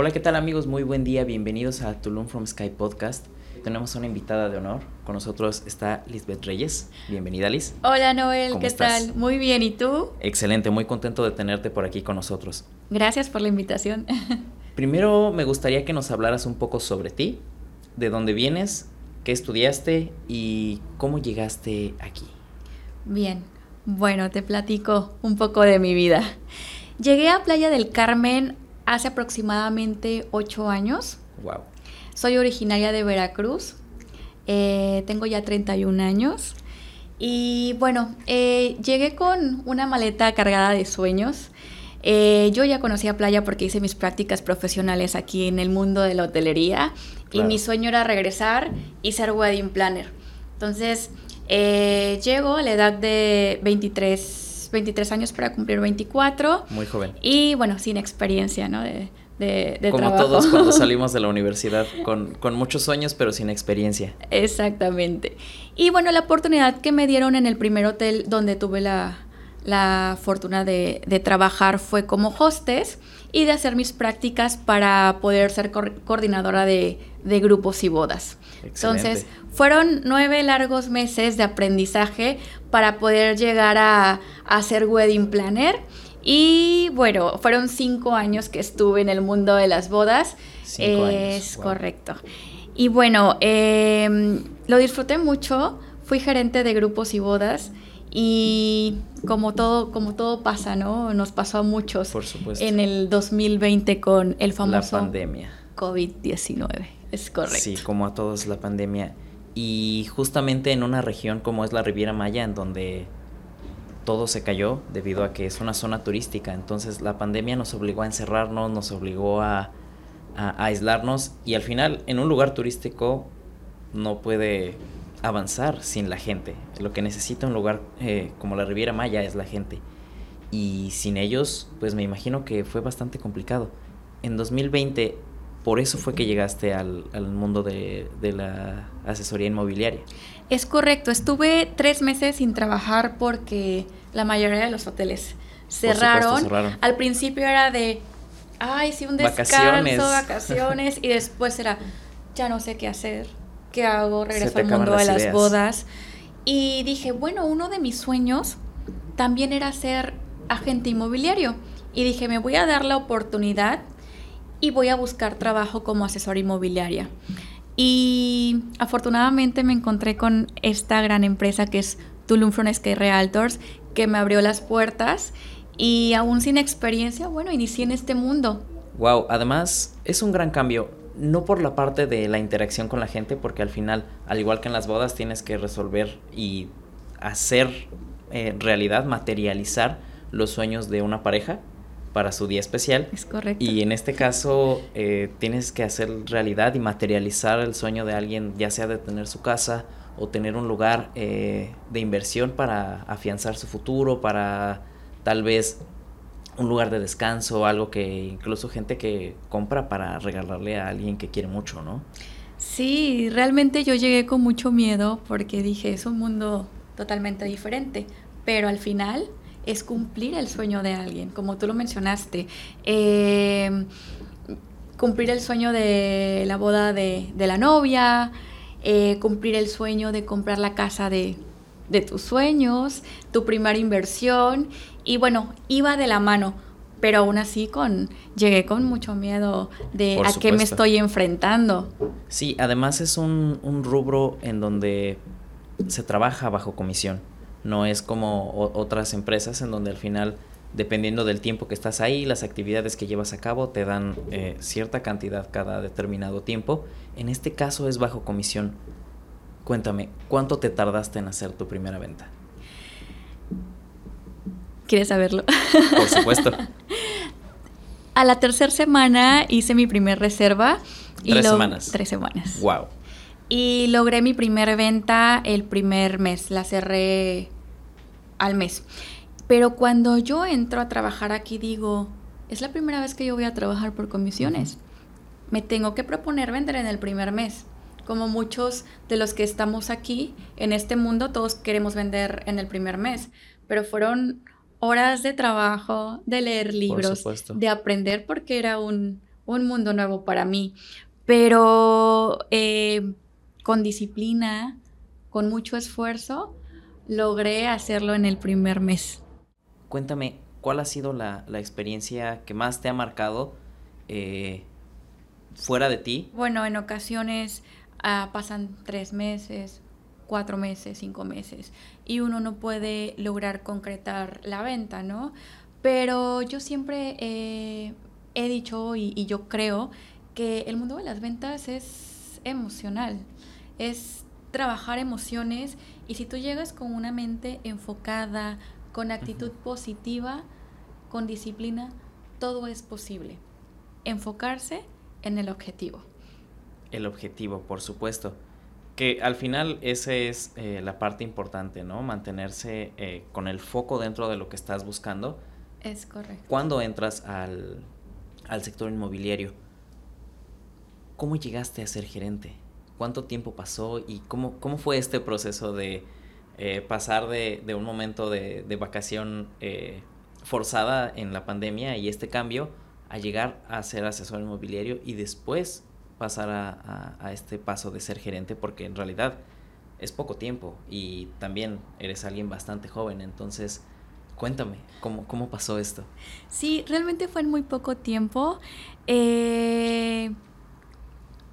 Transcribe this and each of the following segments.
Hola, ¿qué tal amigos? Muy buen día, bienvenidos a Tulum from Sky Podcast. Tenemos una invitada de honor. Con nosotros está Lisbeth Reyes. Bienvenida, Liz. Hola, Noel, ¿qué tal? Muy bien, ¿y tú? Excelente, muy contento de tenerte por aquí con nosotros. Gracias por la invitación. Primero me gustaría que nos hablaras un poco sobre ti, de dónde vienes, qué estudiaste y cómo llegaste aquí. Bien, bueno, te platico un poco de mi vida. Llegué a Playa del Carmen hace aproximadamente ocho años. Wow. Soy originaria de Veracruz. Eh, tengo ya 31 años. Y bueno, eh, llegué con una maleta cargada de sueños. Eh, yo ya conocía playa porque hice mis prácticas profesionales aquí en el mundo de la hotelería y mi sueño era regresar y ser wedding planner. Entonces, llego a la edad de 23, 23 años para cumplir 24. Muy joven. Y bueno, sin experiencia, ¿no? De, de, Como todos cuando salimos de la universidad, con, muchos sueños pero sin experiencia. Exactamente. Y bueno, la oportunidad que me dieron en el primer hotel donde tuve la, fortuna de, trabajar fue como hostess y de hacer mis prácticas para poder ser coordinadora de, grupos y bodas. Entonces, fueron nueve largos meses de aprendizaje para poder llegar a, a ser wedding planner y bueno, fueron cinco años que estuve en el mundo de las bodas. Cinco es correcto. Y bueno, em, lo disfruté mucho. Fui gerente de grupos y bodas. Y como todo, como todo pasa, ¿no? Nos pasó a muchos Por supuesto. en el 2020 con el famoso la pandemia. COVID-19. Es correcto. Sí, como a todos la pandemia. Y justamente en una región como es la Riviera Maya, en donde todo se cayó debido a que es una zona turística. Entonces la pandemia nos obligó a encerrarnos, nos obligó a, aislarnos y al final en un lugar turístico no puede avanzar sin la gente. Lo que necesita un lugar eh, como la Riviera Maya es la gente. Y sin ellos, pues me imagino que fue bastante complicado. En 2020, por eso fue que llegaste al, mundo de, de la asesoría inmobiliaria. Es correcto, estuve tres meses sin trabajar porque la mayoría de los hoteles cerraron. Al principio era de, ay, sí, un descanso, vacaciones, y después era, ya no sé qué hacer, qué hago, regreso al mundo de las bodas. Y dije, bueno, uno de mis sueños también era ser agente inmobiliario. Y dije, me voy a dar la oportunidad y voy a buscar trabajo como asesor inmobiliaria. Y afortunadamente me encontré con esta gran empresa que es Tulum Sky Realtors, que me abrió las puertas y aún sin experiencia, bueno, inicié en este mundo. Wow, además es un gran cambio, no por la parte de la interacción con la gente, porque al final, al igual que en las bodas, tienes que resolver y hacer eh, realidad, materializar los sueños de una pareja para su día especial. Es correcto. Y en este caso eh, tienes que hacer realidad y materializar el sueño de alguien, ya sea de tener su casa o tener un lugar eh, de inversión para afianzar su futuro, para tal vez un lugar de descanso, algo que incluso gente que compra para regalarle a alguien que quiere mucho, ¿no? Sí, realmente yo llegué con mucho miedo porque dije, es un mundo totalmente diferente, pero al final es cumplir el sueño de alguien, como tú lo mencionaste. Eh, cumplir el sueño de la boda de, de la novia, eh, cumplir el sueño de comprar la casa de, tus sueños, tu primera inversión. Y bueno, iba de la mano, pero aún así con, llegué con mucho miedo de a qué me estoy enfrentando. Sí, además es un, un, rubro en donde se trabaja bajo comisión. No es como otras empresas en donde al final dependiendo del tiempo que estás ahí, las actividades que llevas a cabo te dan eh, cierta cantidad cada determinado tiempo. En este caso es bajo comisión. Cuéntame, ¿cuánto te tardaste en hacer tu primera venta? ¿Quieres saberlo? Por supuesto. a la tercera semana hice mi primer reserva. Y tres semanas. Tres semanas. Wow. Y logré mi primera venta el primer mes. La cerré al mes. Pero cuando yo entro a trabajar aquí digo, es la primera vez que yo voy a trabajar por comisiones. Me tengo que proponer vender en el primer mes. Como muchos de los que estamos aquí en este mundo, todos queremos vender en el primer mes. Pero fueron horas de trabajo, de leer libros, de aprender porque era un, un mundo nuevo para mí. Pero eh, con disciplina, con mucho esfuerzo, logré hacerlo en el primer mes. Cuéntame, ¿cuál ha sido la, experiencia que más te ha marcado eh, fuera de ti? Bueno, en ocasiones ah, pasan tres meses, cuatro meses, cinco meses, y uno no puede lograr concretar la venta, ¿no? Pero yo siempre he dicho y, yo creo que el mundo de las ventas es emocional, es trabajar emociones y si tú llegas con una mente enfocada, con actitud positiva, con disciplina, todo es posible. Enfocarse en el objetivo. El objetivo, por supuesto. Que al final esa es eh, la parte importante, ¿no? Mantenerse eh, con el foco dentro de lo que estás buscando. Es correcto. Cuando entras al, al sector inmobiliario. ¿Cómo llegaste a ser gerente? ¿Cuánto tiempo pasó y cómo, cómo fue este proceso de eh, pasar de, un momento de, vacación eh, forzada en la pandemia y este cambio a llegar a ser asesor inmobiliario y después pasar a, este paso de ser gerente porque en realidad es poco tiempo y también eres alguien bastante joven, entonces Cuéntame, ¿cómo, cómo pasó esto? Sí, realmente fue en muy poco tiempo. Eh,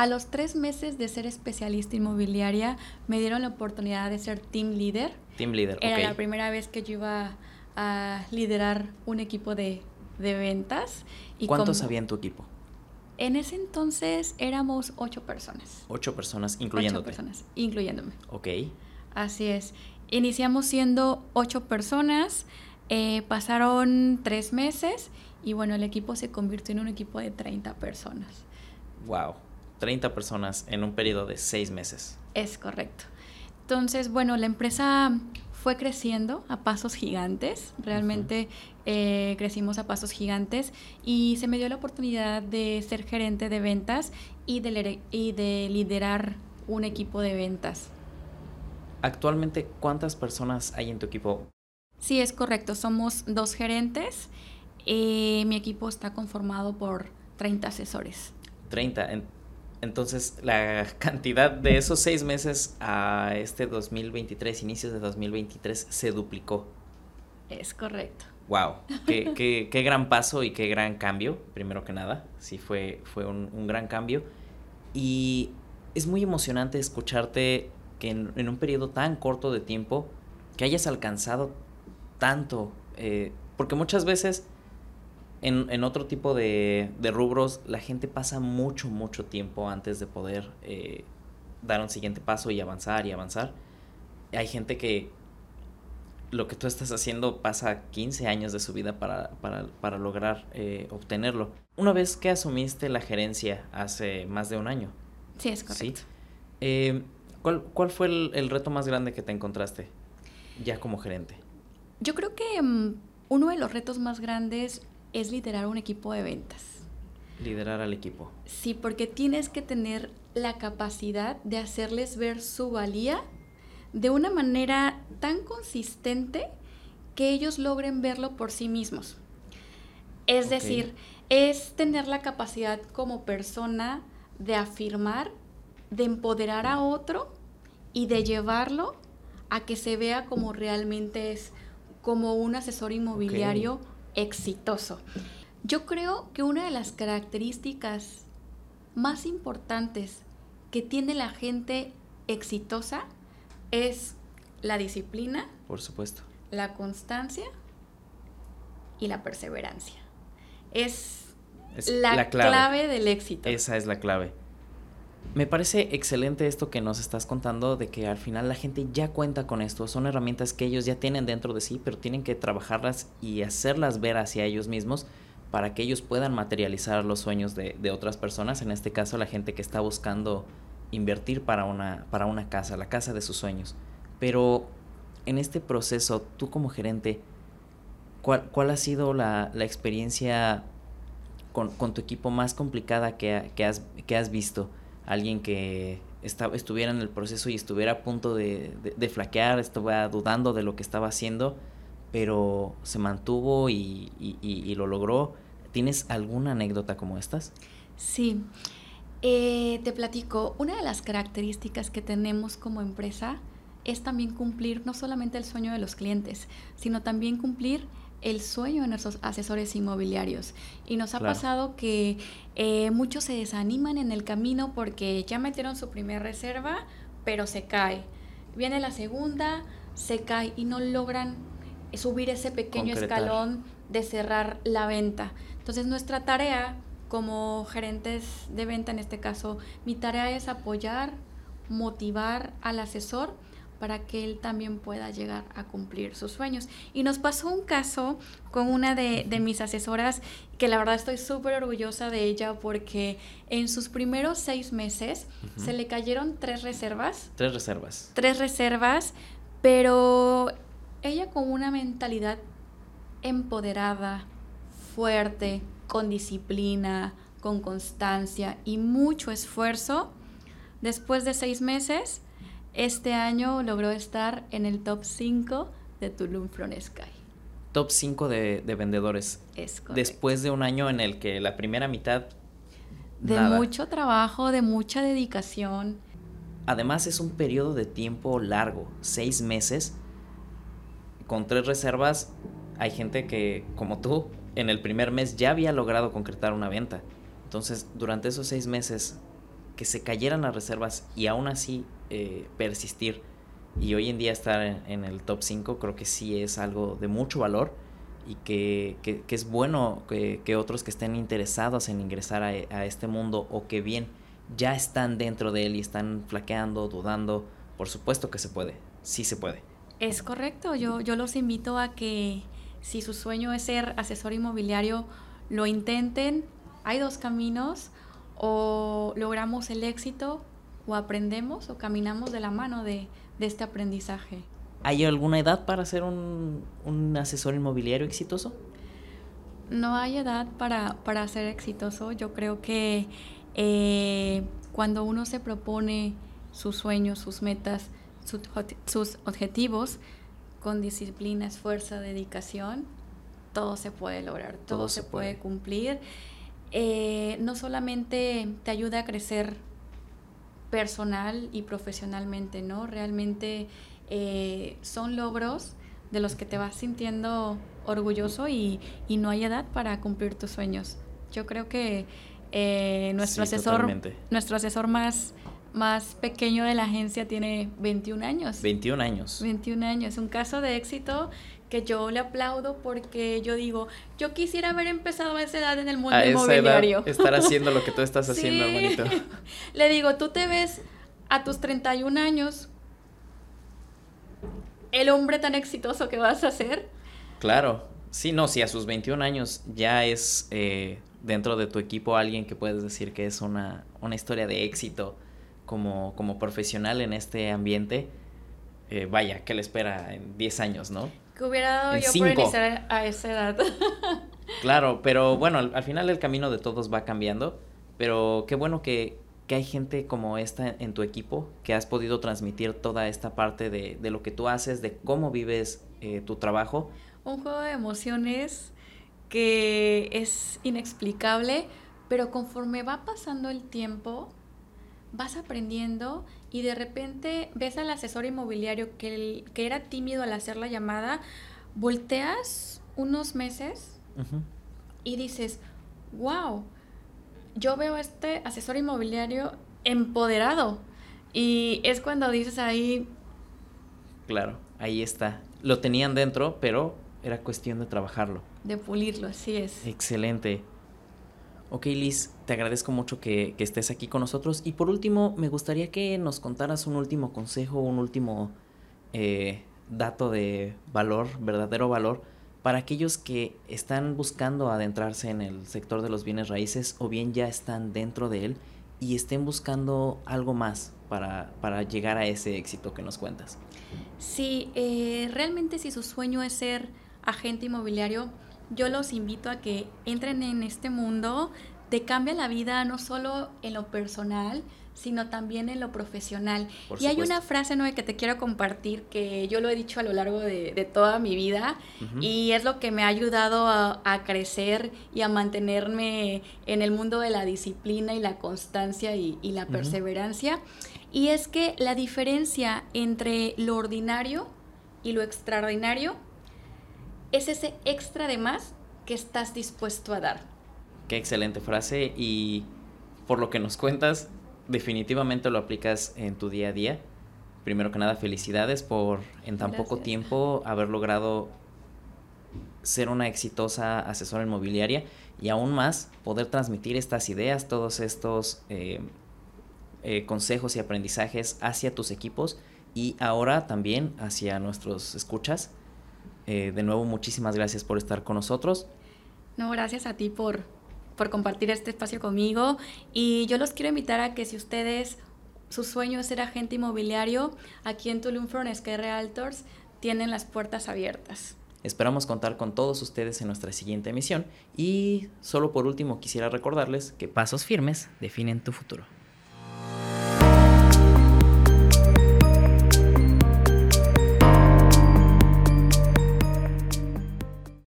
a los tres meses de ser especialista inmobiliaria, me dieron la oportunidad de ser team leader. Team leader, Era la primera vez que yo iba a liderar un equipo de, ventas. Y ¿Cuántos había en tu equipo? En ese entonces éramos ocho personas. Ocho personas, incluyéndote. Ocho personas, incluyéndome. Ok. Así es. Iniciamos siendo ocho personas. Eh, pasaron tres meses y bueno, el equipo se convirtió en un equipo de 30 personas. Wow, 30 personas en un periodo de seis meses. Es correcto. Entonces, bueno, la empresa fue creciendo a pasos gigantes, realmente eh, crecimos a pasos gigantes y se me dio la oportunidad de ser gerente de ventas y de, y de liderar un equipo de ventas. Actualmente, ¿cuántas personas hay en tu equipo? Sí, es correcto. Somos dos gerentes. y mi equipo está conformado por 30 asesores. 30. Entonces, la cantidad de esos seis meses a este 2023, inicios de 2023, se duplicó. Es correcto. Wow, qué, qué, gran paso y qué gran cambio, primero que nada. Sí, fue, fue un, gran cambio. Y es muy emocionante escucharte que en, un periodo tan corto de tiempo, que hayas alcanzado tanto, eh, porque muchas veces en, otro tipo de, rubros la gente pasa mucho, mucho tiempo antes de poder eh, dar un siguiente paso y avanzar y avanzar. Hay gente que lo que tú estás haciendo pasa 15 años de su vida para, lograr eh, obtenerlo. Una vez que asumiste la gerencia hace más de un año. Sí, es correcto. ¿cuál, fue el, el reto más grande que te encontraste ya como gerente? Yo creo que mm, uno de los retos más grandes es liderar un equipo de ventas. Liderar al equipo. Sí, porque tienes que tener la capacidad de hacerles ver su valía de una manera tan consistente que ellos logren verlo por sí mismos. Es decir, es tener la capacidad como persona de afirmar, de empoderar a otro y de llevarlo a que se vea como realmente es como un asesor inmobiliario exitoso. Yo creo que una de las características más importantes que tiene la gente exitosa es la disciplina. Por supuesto. La constancia y la perseverancia. Es, la, clave del éxito. Esa es la clave. Me parece excelente esto que nos estás contando de que al final la gente ya cuenta con esto. Son herramientas que ellos ya tienen dentro de sí, pero tienen que trabajarlas y hacerlas ver hacia ellos mismos para que ellos puedan materializar los sueños de, otras personas. En este caso, la gente que está buscando invertir para una, para una casa, la casa de sus sueños. Pero en este proceso, tú como gerente, ¿cuál, cuál ha sido la, experiencia con, tu equipo más complicada que, que, has, que has visto? Alguien que estuviera en el proceso y estuviera a punto de, flaquear, estuviera dudando de lo que estaba haciendo, pero se mantuvo y, lo logró. ¿Tienes alguna anécdota como estas? Sí. Eh, te platico, una de las características que tenemos como empresa es también cumplir no solamente el sueño de los clientes, sino también cumplir el sueño de nuestros asesores inmobiliarios. Y nos ha pasado que eh, muchos se desaniman en el camino porque ya metieron su primera reserva, pero se cae. Viene la segunda, se cae y no logran subir ese pequeño escalón de cerrar la venta. Entonces nuestra tarea como gerentes de venta, en este caso, mi tarea es apoyar, motivar al asesor para que él también pueda llegar a cumplir sus sueños. Y nos pasó un caso con una de, mis asesoras que la verdad estoy súper orgullosa de ella porque en sus primeros seis meses se le cayeron tres reservas. Tres reservas. Tres reservas, pero ella con una mentalidad empoderada, fuerte, con disciplina, con constancia y mucho esfuerzo, después de seis meses, este año logró estar en el top 5 de Tulum From Sky. Top 5 de, vendedores. Es Después de un año en el que la primera mitad... De mucho trabajo, de mucha dedicación. Además es un periodo de tiempo largo, seis meses. Con tres reservas hay gente que, como tú, en el primer mes ya había logrado concretar una venta. Entonces, durante esos seis meses, que se cayeran las reservas y aún así eh, persistir y hoy en día estar en, el top 5 creo que sí es algo de mucho valor y que, es bueno que, otros que estén interesados en ingresar a, este mundo o que bien ya están dentro de él y están flaqueando, dudando, por supuesto que se puede, sí se puede. Es correcto, yo, yo los invito a que si su sueño es ser asesor inmobiliario, lo intenten. Hay dos caminos, o logramos el éxito o aprendemos o caminamos de la mano de, este aprendizaje. ¿Hay alguna edad para ser un, asesor inmobiliario exitoso? No hay edad para, ser exitoso. Yo creo que eh, cuando uno se propone sus sueños, sus metas, sus objetivos, con disciplina, esfuerzo, dedicación, todo se puede lograr, todo, se, puede cumplir. Eh, no solamente te ayuda a crecer personal y profesionalmente, ¿no? Realmente eh, son logros de los que te vas sintiendo orgulloso y, no hay edad para cumplir tus sueños. Yo creo que eh, nuestro asesor, nuestro asesor más, más pequeño de la agencia tiene 21 años. 21 años. 21 años. Un caso de éxito que yo le aplaudo porque yo digo, yo quisiera haber empezado a esa edad en el mundo a inmobiliario. Esa edad, estar haciendo lo que tú estás haciendo, hermanito. Le digo, tú te ves a tus 31 años el hombre tan exitoso que vas a ser. Claro, sí, no, si a sus 21 años ya es eh, dentro de tu equipo alguien que puedes decir que es una, una historia de éxito como, como profesional en este ambiente, eh, vaya, ¿qué le espera en 10 años, no? Que hubiera dado yo por iniciar a esa edad. claro, pero bueno, al, final el camino de todos va cambiando. Pero qué bueno que, hay gente como esta en tu equipo, que has podido transmitir toda esta parte de, lo que tú haces, de cómo vives eh, tu trabajo. Un juego de emociones que es inexplicable, pero conforme va pasando el tiempo, vas aprendiendo y de repente ves al asesor inmobiliario que, que era tímido al hacer la llamada, volteas unos meses y dices, wow, yo veo a este asesor inmobiliario empoderado. Y es cuando dices ahí... Claro, ahí está. Lo tenían dentro, pero era cuestión de trabajarlo. De pulirlo, así es. Excelente. Ok, Liz, te agradezco mucho que, estés aquí con nosotros. Y por último, me gustaría que nos contaras un último consejo, un último eh, dato de valor, verdadero valor, para aquellos que están buscando adentrarse en el sector de los bienes raíces o bien ya están dentro de él y estén buscando algo más para, llegar a ese éxito que nos cuentas. Sí, eh, realmente si su sueño es ser agente inmobiliario, yo los invito a que entren en este mundo te cambia la vida no solo en lo personal, sino también en lo profesional. y hay una frase ¿no? que te quiero compartir que yo lo he dicho a lo largo de, toda mi vida y es lo que me ha ayudado a, crecer y a mantenerme en el mundo de la disciplina y la constancia y, la perseverancia. Y es que la diferencia entre lo ordinario y lo extraordinario es ese extra de más que estás dispuesto a dar. Qué excelente frase y por lo que nos cuentas, definitivamente lo aplicas en tu día a día. Primero que nada, felicidades por en tan poco tiempo haber logrado ser una exitosa asesora inmobiliaria y aún más poder transmitir estas ideas, todos estos eh, eh, consejos y aprendizajes hacia tus equipos y ahora también hacia nuestros escuchas. Eh, de nuevo, muchísimas gracias por estar con nosotros. No, gracias a ti por, por compartir este espacio conmigo y yo los quiero invitar a que si ustedes, su sueño es ser agente inmobiliario, aquí en Tulum Sky Realtors tienen las puertas abiertas. Esperamos contar con todos ustedes en nuestra siguiente emisión y solo por último quisiera recordarles que pasos firmes definen tu futuro.